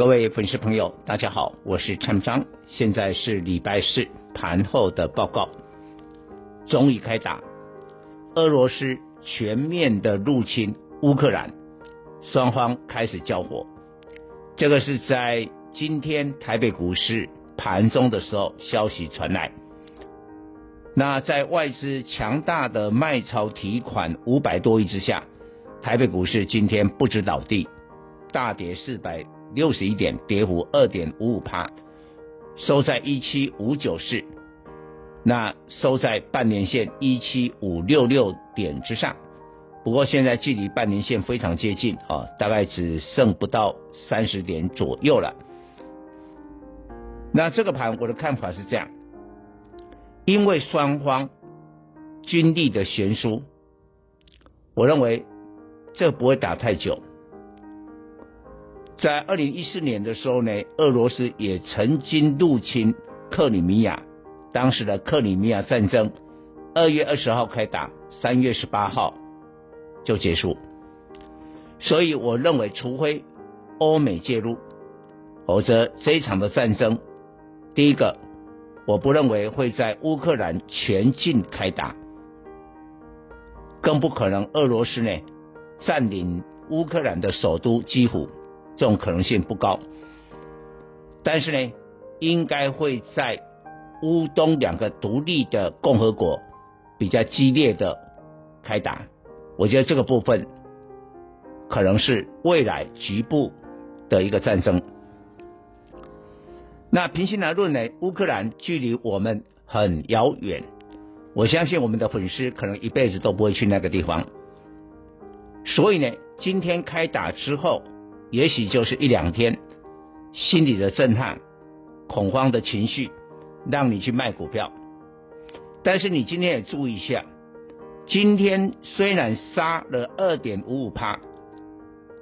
各位粉丝朋友，大家好，我是陈章，现在是礼拜四盘后的报告。终于开打，俄罗斯全面的入侵乌克兰，双方开始交火。这个是在今天台北股市盘中的时候消息传来。那在外资强大的卖超提款五百多亿之下，台北股市今天不止倒地，大跌四百六十一点，跌幅二点五五趴，收在一七五九四，那收在半年线一七五六六点之上。不过现在距离半年线非常接近啊，大概只剩不到三十点左右了。那这个盘我的看法是这样。因为双方军力的悬殊，我认为这不会打太久。在二零一四年的时候呢，俄罗斯也曾经入侵克里米亚，当时的克里米亚战争，二月二十号开打，三月十八号就结束。所以我认为，除非欧美介入，否则这一场的战争，第一个。我不认为会在乌克兰全境开打，更不可能俄罗斯呢占领乌克兰的首都基辅，这种可能性不高。但是呢，应该会在乌东两个独立的共和国比较激烈的开打。我觉得这个部分可能是未来局部的一个战争。那平心而论呢，乌克兰距离我们很遥远，我相信我们的粉丝可能一辈子都不会去那个地方。所以呢，今天开打之后，也许就是一两天心里的震撼、恐慌的情绪，让你去卖股票。但是你今天也注意一下，今天虽然杀了二点五五趴，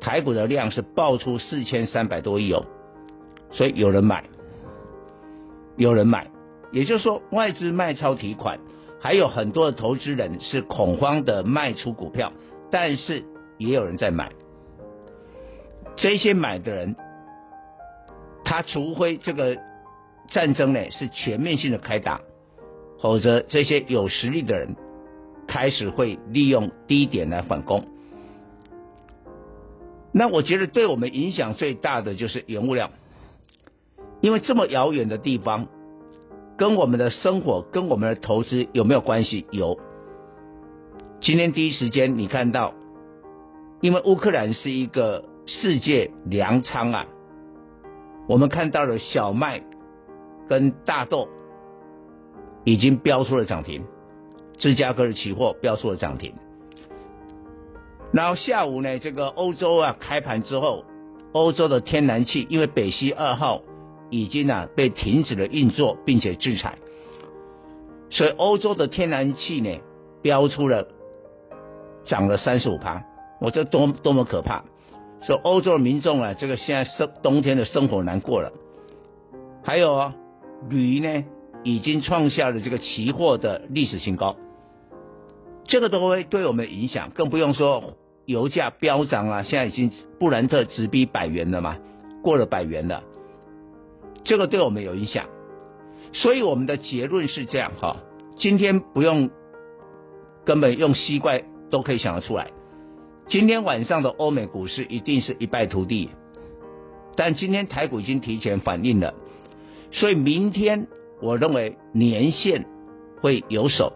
台股的量是爆出四千三百多亿哦，所以有人买。有人买，也就是说外资卖超提款，还有很多的投资人是恐慌的卖出股票，但是也有人在买。这些买的人，他除非这个战争呢是全面性的开打，否则这些有实力的人开始会利用低点来反攻。那我觉得对我们影响最大的就是原物料。因为这么遥远的地方，跟我们的生活、跟我们的投资有没有关系？有。今天第一时间你看到，因为乌克兰是一个世界粮仓啊，我们看到了小麦跟大豆已经飙出了涨停，芝加哥的期货飙出了涨停。然后下午呢，这个欧洲啊开盘之后，欧洲的天然气因为北溪二号。已经啊被停止了运作，并且制裁，所以欧洲的天然气呢标出了涨了三十五趴，我这多多么可怕！说欧洲民众啊，这个现在生冬天的生活难过了。还有啊，铝呢已经创下了这个期货的历史新高，这个都会对我们影响，更不用说油价飙涨啊，现在已经布兰特直逼百元了嘛，过了百元了。这个对我们有影响，所以我们的结论是这样哈。今天不用根本用西怪都可以想得出来，今天晚上的欧美股市一定是一败涂地。但今天台股已经提前反应了，所以明天我认为年线会有手。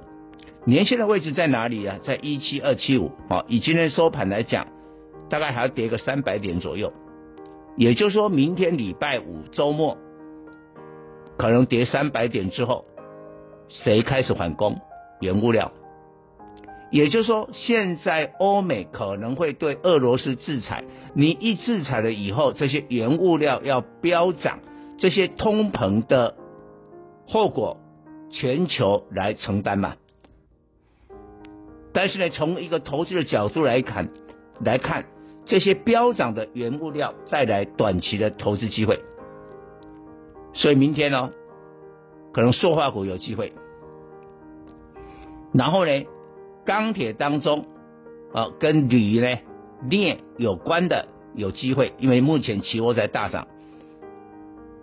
年线的位置在哪里啊？在一七二七五。好，以今天收盘来讲，大概还要跌个三百点左右。也就是说明天礼拜五周末。可能跌三百点之后，谁开始反攻？原物料，也就是说，现在欧美可能会对俄罗斯制裁，你一制裁了以后，这些原物料要飙涨，这些通膨的后果，全球来承担嘛？但是呢，从一个投资的角度来看，来看这些飙涨的原物料带来短期的投资机会，所以明天呢，可能塑化股有机会。然后呢，钢铁当中，啊，跟铝呢镍有关的有机会，因为目前期货在大涨。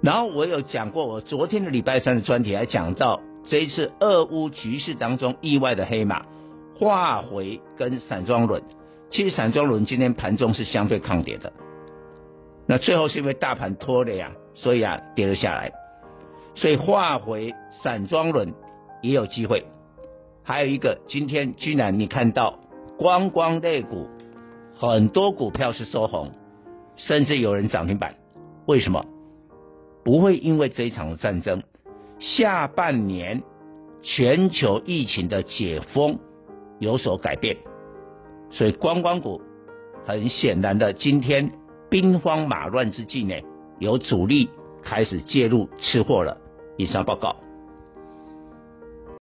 然后我有讲过，我昨天的礼拜三的专题还讲到，这一次俄乌局势当中意外的黑马，化肥跟散装轮。其实散装轮今天盘中是相对抗跌的，那最后是因为大盘拖累啊，所以啊跌了下来。所以化肥、散装轮也有机会。还有一个，今天居然你看到观光类股很多股票是收红，甚至有人涨停板。为什么？不会因为这一场战争，下半年全球疫情的解封有所改变，所以观光股很显然的，今天兵荒马乱之际呢，有主力开始介入吃货了。以上报告。